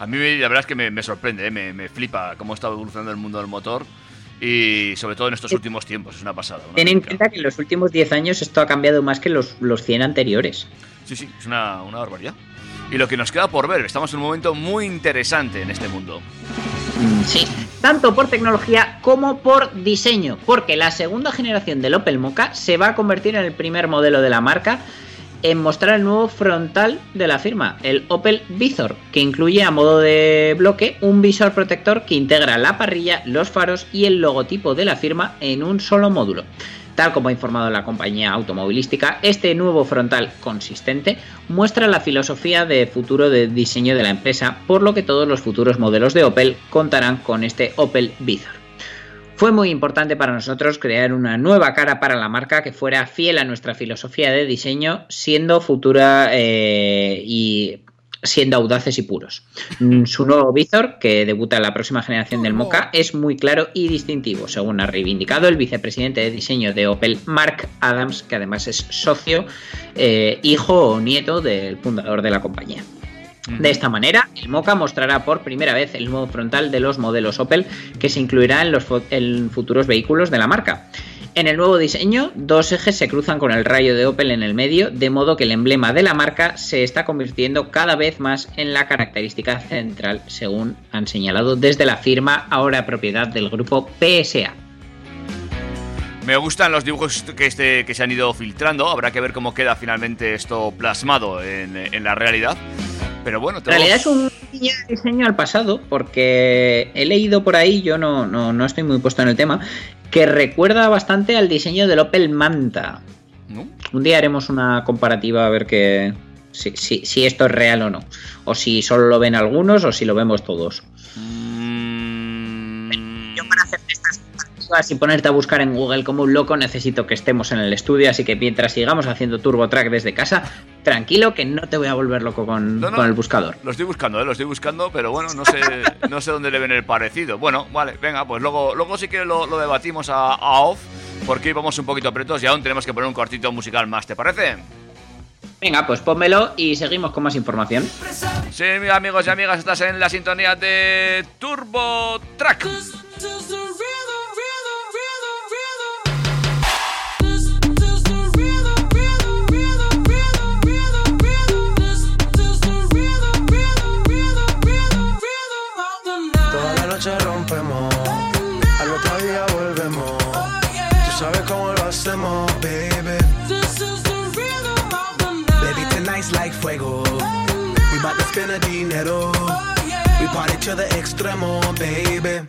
A mí la verdad es que me, me sorprende, ¿eh? me, me flipa cómo está evolucionando el mundo del motor y sobre todo en estos últimos tiempos, es una pasada. una Ten en cuenta que en los últimos 10 años esto ha cambiado más que los, los 100 anteriores. Sí, sí, es una, una barbaridad. Y lo que nos queda por ver, estamos en un momento muy interesante en este mundo. Mm, Sí, tanto por tecnología como por diseño, porque la segunda generación del Opel Mocha se va a convertir en el primer modelo de la marca en mostrar el nuevo frontal de la firma, el Opel Visor, que incluye a modo de bloque un visor protector que integra la parrilla, los faros y el logotipo de la firma en un solo módulo. Tal como ha informado la compañía automovilística, este nuevo frontal consistente muestra la filosofía de futuro de diseño de la empresa, por lo que todos los futuros modelos de Opel contarán con este Opel Visor. Fue muy importante para nosotros crear una nueva cara para la marca que fuera fiel a nuestra filosofía de diseño, siendo futura eh, y siendo audaces y puros. Mm, Su nuevo visor, que debuta en la próxima generación del Mocha, es muy claro y distintivo, según ha reivindicado el vicepresidente de diseño de Opel, Mark Adams, que además es socio, eh, hijo o nieto del fundador de la compañía. De esta manera, el Mocha mostrará por primera vez el nuevo frontal de los modelos Opel que se incluirá en los en futuros vehículos de la marca. En el nuevo diseño, dos ejes se cruzan con el rayo de Opel en el medio, de modo que el emblema de la marca se está convirtiendo cada vez más en la característica central, según han señalado desde la firma, ahora propiedad del grupo PSA. Me gustan los dibujos que, este, que se han ido filtrando, habrá que ver cómo queda finalmente esto plasmado en, en la realidad. Pero bueno, En realidad es un diseño al pasado, porque he leído por ahí, yo no, no, no estoy muy puesto en el tema, que recuerda bastante al diseño del Opel Manta. ¿no? Un día haremos una comparativa a ver que, si, si- si esto es real o no. O si solo lo ven algunos o si lo vemos todos. Mm, Yo para hacer comparativas y ponerte a buscar en Google como un loco necesito que estemos en el estudio, así que mientras sigamos haciendo Turbo Track desde casa, tranquilo que no te voy a volver loco con, No, no. con el buscador. Lo estoy buscando, ¿eh? lo estoy buscando, pero bueno, no sé, no sé dónde le ven el parecido. Bueno, vale, venga, pues luego, luego sí que lo, lo debatimos a, a off, porque vamos un poquito apretos y aún tenemos que poner un cortito musical más, ¿te parece? Venga, pues pónmelo y seguimos con más información. Sí, amigos y amigas, estás en la sintonía de Turbo Track. We bout to spend the dinero. We party to the extremo, baby.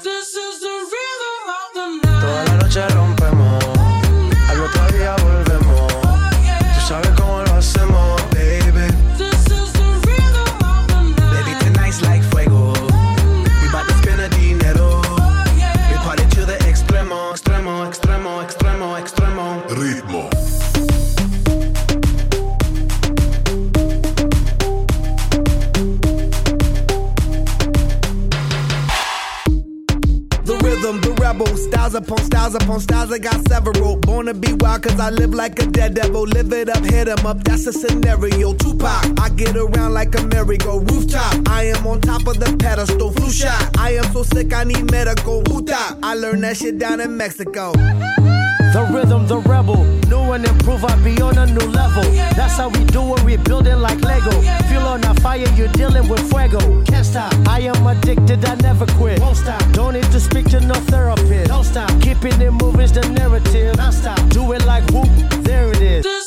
I live like a dead devil. Live it up, hit 'em up, that's a scenario. Tupac, I get around like a merry-go rooftop. I am on top of the pedestal, flu shot. I am so sick, I need medical. Puta, I learned that shit down in Mexico. The rhythm, the rebel. New and improve, I be on a new level. That's how we do it, we building like Lego. Feel on a fire, you're dealing with fuego. Can't stop, I am addicted, I never quit. Won't stop, don't need to speak to no therapist. Don't stop, keeping it moving's the narrative. Non stop, do it like whoop, there it is.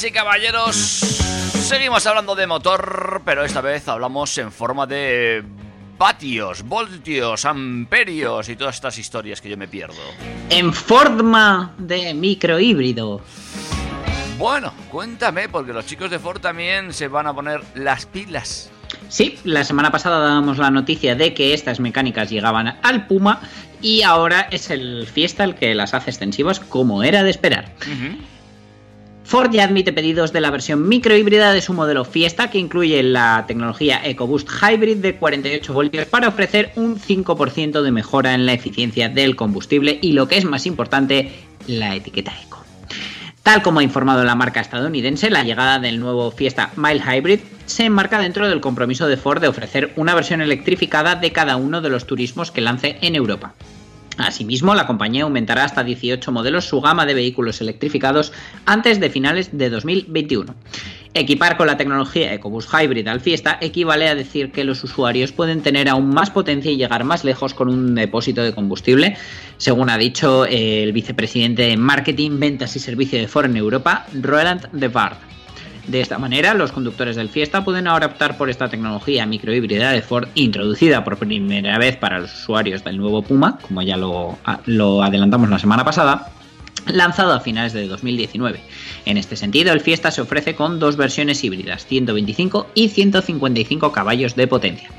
Damas y caballeros, seguimos hablando de motor, pero esta vez hablamos en forma de vatios, voltios, amperios y todas estas historias que yo me pierdo. En forma de microhíbrido. Bueno, cuéntame, porque los chicos de Ford también se van a poner las pilas. Sí, la semana pasada dábamos la noticia de que estas mecánicas llegaban al Puma y ahora es el Fiesta el que las hace extensivas como era de esperar. Ford ya admite pedidos de la versión microhíbrida de su modelo Fiesta que incluye la tecnología EcoBoost Hybrid de 48 voltios para ofrecer un 5% de mejora en la eficiencia del combustible y lo que es más importante, la etiqueta Eco. Tal como ha informado la marca estadounidense, la llegada del nuevo Fiesta Mile Hybrid se enmarca dentro del compromiso de Ford de ofrecer una versión electrificada de cada uno de los turismos que lance en Europa. Asimismo, la compañía aumentará hasta 18 modelos su gama de vehículos electrificados antes de finales de 2021. Equipar con la tecnología EcoBoost Hybrid al Fiesta equivale a decir que los usuarios pueden tener aún más potencia y llegar más lejos con un depósito de combustible, según ha dicho el vicepresidente de Marketing, Ventas y Servicio de Ford en Europa, Roland de. De esta manera, los conductores del Fiesta pueden ahora optar por esta tecnología microhíbrida de Ford introducida por primera vez para los usuarios del nuevo Puma, como ya lo, lo adelantamos la semana pasada, lanzado a finales de 2019. En este sentido, el Fiesta se ofrece con dos versiones híbridas, 125 y 155 caballos de potencia.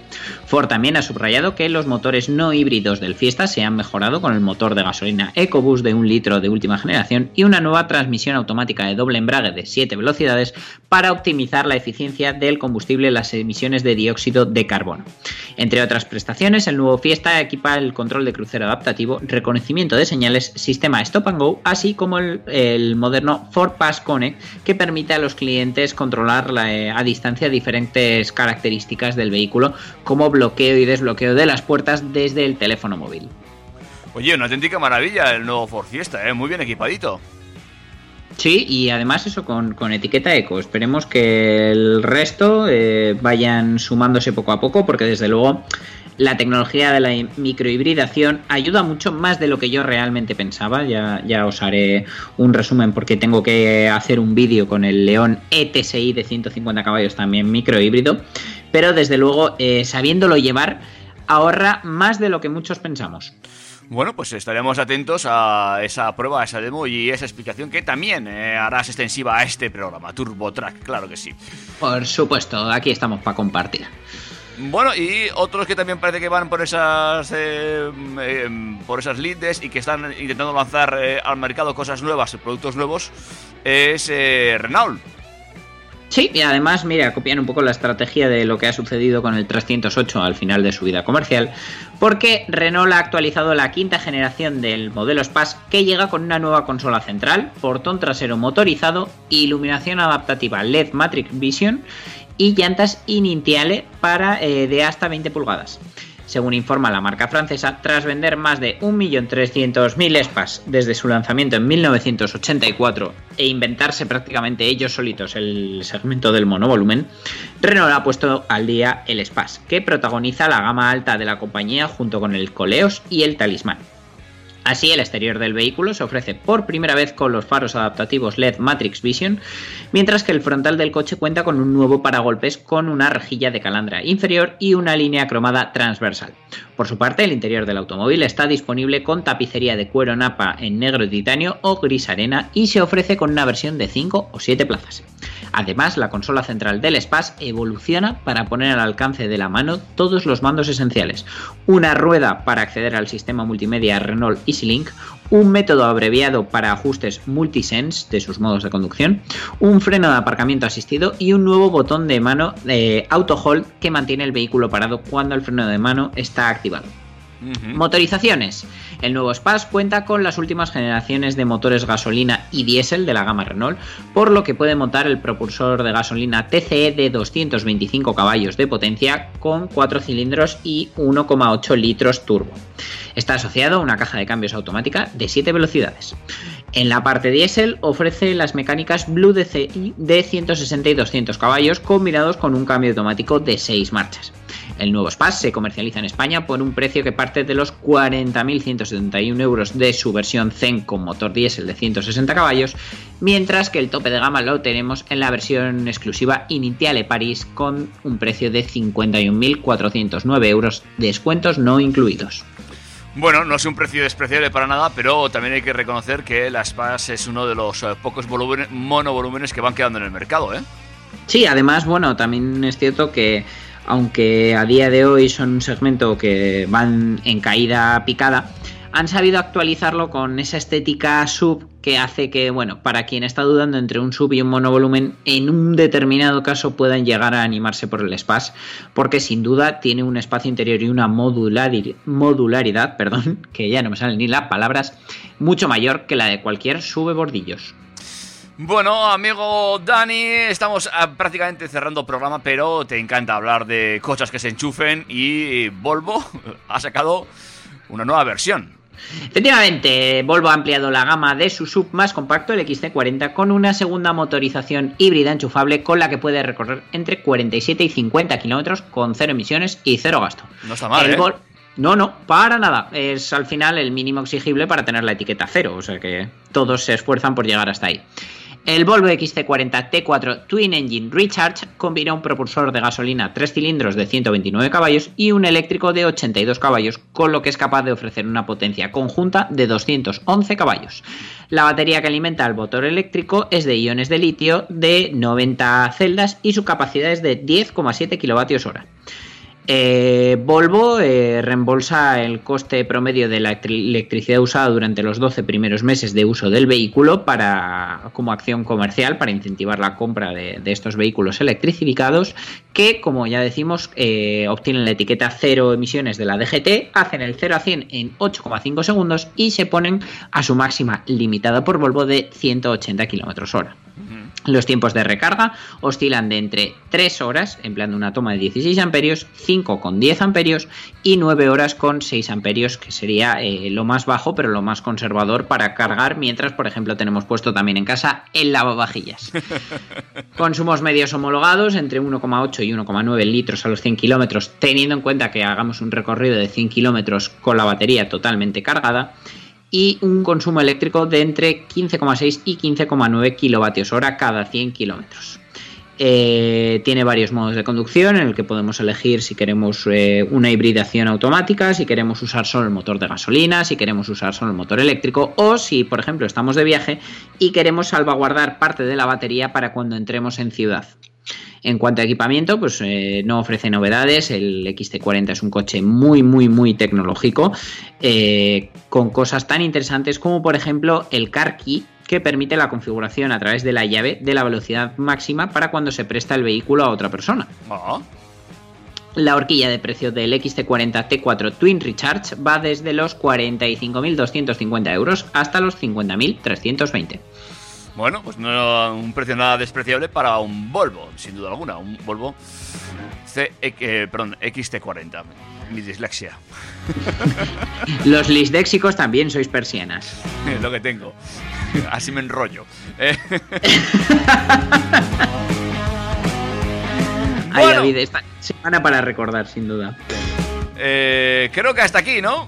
Ford también ha subrayado que los motores no híbridos del Fiesta se han mejorado con el motor de gasolina EcoBoost de un litro de última generación y una nueva transmisión automática de doble embrague de 7 velocidades para optimizar la eficiencia del combustible y las emisiones de dióxido de carbono. Entre otras prestaciones, el nuevo Fiesta equipa el control de crucero adaptativo, reconocimiento de señales, sistema Stop and Go, así como el, moderno Ford Pass Connect que permite a los clientes controlar la, eh, a distancia diferentes características del vehículo como bloqueo y desbloqueo de las puertas desde el teléfono móvil. Oye, una auténtica maravilla el nuevo Ford Fiesta, ¿eh? muy bien equipadito. Sí, y además eso con, con etiqueta eco. Esperemos que el resto eh, vayan sumándose poco a poco, porque desde luego la tecnología de la microhibridación ayuda mucho más de lo que yo realmente pensaba. Ya, ya os haré un resumen porque tengo que hacer un vídeo con el León ETSI de 150 caballos también microhíbrido. Pero desde luego, eh, sabiéndolo llevar, ahorra más de lo que muchos pensamos. Bueno, pues estaremos atentos a esa prueba, a esa demo y esa explicación que también eh, harás extensiva a este programa, Turbo Track, claro que sí. Por supuesto, aquí estamos para compartir. Bueno, y otros que también parece que van por esas eh, eh, por esas lindes y que están intentando lanzar eh, al mercado cosas nuevas, productos nuevos, es eh, Renault. Sí, y además, mira, copian un poco la estrategia de lo que ha sucedido con el 308 al final de su vida comercial, porque Renault ha actualizado la quinta generación del modelo Spass que llega con una nueva consola central, portón trasero motorizado, iluminación adaptativa LED Matrix Vision y llantas inintiale para eh, de hasta 20 pulgadas. Según informa la marca francesa, tras vender más de 1.300.000 Spas desde su lanzamiento en 1984 e inventarse prácticamente ellos solitos el segmento del monovolumen, Renault ha puesto al día el Spas, que protagoniza la gama alta de la compañía junto con el Coleos y el Talismán. Así, el exterior del vehículo se ofrece por primera vez con los faros adaptativos LED Matrix Vision, mientras que el frontal del coche cuenta con un nuevo paragolpes con una rejilla de calandra inferior y una línea cromada transversal. Por su parte, el interior del automóvil está disponible con tapicería de cuero napa en negro titanio o gris arena y se ofrece con una versión de 5 o 7 plazas. Además, la consola central del Spass evoluciona para poner al alcance de la mano todos los mandos esenciales, una rueda para acceder al sistema multimedia Renault EasyLink, un método abreviado para ajustes multisense de sus modos de conducción, un freno de aparcamiento asistido y un nuevo botón de mano de auto hold que mantiene el vehículo parado cuando el freno de mano está activado. Motorizaciones. El nuevo Spass cuenta con las últimas generaciones de motores gasolina y diésel de la gama Renault, por lo que puede montar el propulsor de gasolina TCE de 225 caballos de potencia con 4 cilindros y 1,8 litros turbo. Está asociado a una caja de cambios automática de 7 velocidades. En la parte diésel ofrece las mecánicas Blue DCI de 160 y 200 caballos combinados con un cambio automático de 6 marchas. El nuevo Spass se comercializa en España por un precio que parte de los 40.171 euros de su versión Zen con motor diésel de 160 caballos, mientras que el tope de gama lo tenemos en la versión exclusiva Initiale Paris con un precio de 51.409 euros, descuentos no incluidos. Bueno, no es un precio despreciable para nada, pero también hay que reconocer que la Spass es uno de los eh, pocos volúmenes, monovolúmenes que van quedando en el mercado, ¿eh? Sí, además, bueno, también es cierto que aunque a día de hoy son un segmento que van en caída picada, han sabido actualizarlo con esa estética sub que hace que, bueno, para quien está dudando entre un sub y un monovolumen, en un determinado caso puedan llegar a animarse por el Spass, porque sin duda tiene un espacio interior y una modularidad, modularidad perdón, que ya no me salen ni las palabras, mucho mayor que la de cualquier sube bordillos. Bueno, amigo Dani, estamos ah, prácticamente cerrando programa, pero te encanta hablar de cosas que se enchufen y Volvo ha sacado una nueva versión. Efectivamente, Volvo ha ampliado la gama de su sub más compacto, el XC40, con una segunda motorización híbrida enchufable con la que puede recorrer entre 47 y 50 kilómetros con cero emisiones y cero gasto. No está mal, El ¿eh? No, no, para nada. Es al final el mínimo exigible para tener la etiqueta cero, o sea que todos se esfuerzan por llegar hasta ahí. El Volvo XC40 T4 Twin Engine Recharge combina un propulsor de gasolina 3 cilindros de 129 caballos y un eléctrico de 82 caballos, con lo que es capaz de ofrecer una potencia conjunta de 211 caballos. La batería que alimenta el motor eléctrico es de iones de litio de 90 celdas y su capacidad es de 10,7 kWh. Eh, Volvo eh, reembolsa el coste promedio de la electri- electricidad usada durante los 12 primeros meses de uso del vehículo para, como acción comercial para incentivar la compra de, de estos vehículos electrificados que, como ya decimos, eh, obtienen la etiqueta cero emisiones de la DGT, hacen el 0 a 100 en 8,5 segundos y se ponen a su máxima limitada por Volvo de 180 km hora. Los tiempos de recarga oscilan de entre 3 horas, empleando una toma de 16 amperios, 5 con 10 amperios y 9 horas con 6 amperios, que sería eh, lo más bajo, pero lo más conservador para cargar, mientras, por ejemplo, tenemos puesto también en casa el lavavajillas. Consumos medios homologados entre 1,8 y 1,9 litros a los 100 kilómetros, teniendo en cuenta que hagamos un recorrido de 100 kilómetros con la batería totalmente cargada y un consumo eléctrico de entre 15,6 y 15,9 kilovatios hora cada 100 kilómetros. Eh, tiene varios modos de conducción en el que podemos elegir si queremos eh, una hibridación automática, si queremos usar solo el motor de gasolina, si queremos usar solo el motor eléctrico o si, por ejemplo, estamos de viaje y queremos salvaguardar parte de la batería para cuando entremos en ciudad. En cuanto a equipamiento, pues eh, no ofrece novedades. El XT40 es un coche muy, muy, muy tecnológico, eh, con cosas tan interesantes como, por ejemplo, el Car Key, que permite la configuración a través de la llave de la velocidad máxima para cuando se presta el vehículo a otra persona. Ah, La horquilla de precio del XT40 T4 Twin Recharge va desde los 45.250 euros hasta los 50.320. Bueno, pues no un precio nada despreciable para un Volvo, sin duda alguna. Un Volvo C, eh, perdón, XT40. Mi dislexia. Los lisdéxicos también sois persianas. Es lo que tengo. Así me enrollo. Eh, Ay, Bueno. David, esta semana para recordar, sin duda. eh, creo que hasta aquí, ¿no?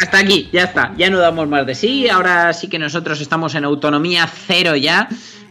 Hasta aquí, ya está. Ya no damos más de sí. Ahora sí que nosotros estamos en autonomía cero ya.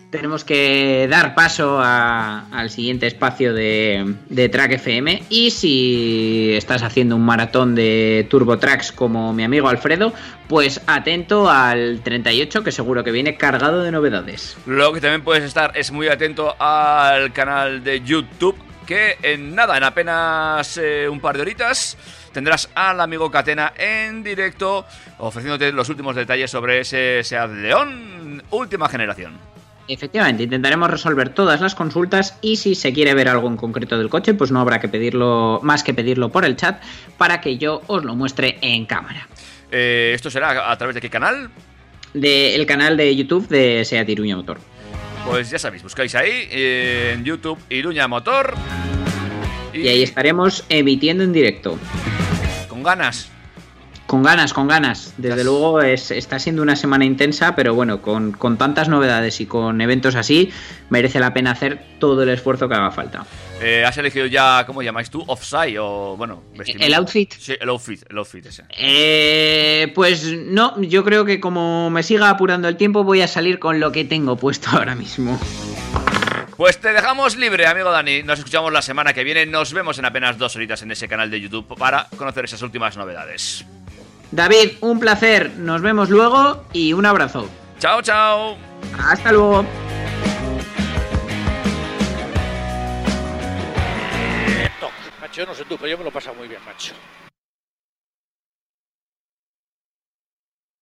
Tenemos que dar paso al siguiente espacio de, de Track FM. Y si estás haciendo un maratón de Turbo Tracks como mi amigo Alfredo, pues atento al 38 que seguro que viene cargado de novedades. Lo que también puedes estar es muy atento al canal de YouTube, que en nada, en apenas eh, un par de horitas, tendrás al amigo Catena en directo ofreciéndote los últimos detalles sobre ese Seat León última generación. Efectivamente, intentaremos resolver todas las consultas y si se quiere ver algo en concreto del coche, pues no habrá que pedirlo más que pedirlo por el chat para que yo os lo muestre en cámara. Eh, ¿Esto será a través de qué canal? Del canal de YouTube de Seat Iruña Motor. Pues ya sabéis, buscáis ahí eh, en YouTube Iruña Motor. Y ahí estaremos emitiendo en directo. Con ganas. Con ganas, con ganas. Desde luego es, está siendo una semana intensa, pero bueno, con, con tantas novedades y con eventos así, merece la pena hacer todo el esfuerzo que haga falta. Eh, ¿Has elegido ya, cómo llamáis tú? Offside o, bueno, vestimenta? ¿El outfit? Sí, el outfit, el outfit ese. Eh, pues no, yo creo que como me siga apurando el tiempo voy a salir con lo que tengo puesto ahora mismo. Pues te dejamos libre, amigo Dani. Nos escuchamos la semana que viene. Nos vemos en apenas dos horitas en ese canal de YouTube para conocer esas últimas novedades. David, un placer, nos vemos luego y un abrazo. Chao, chao. Hasta luego. Macho, no sé tú, pero yo me lo he pasado muy bien, macho.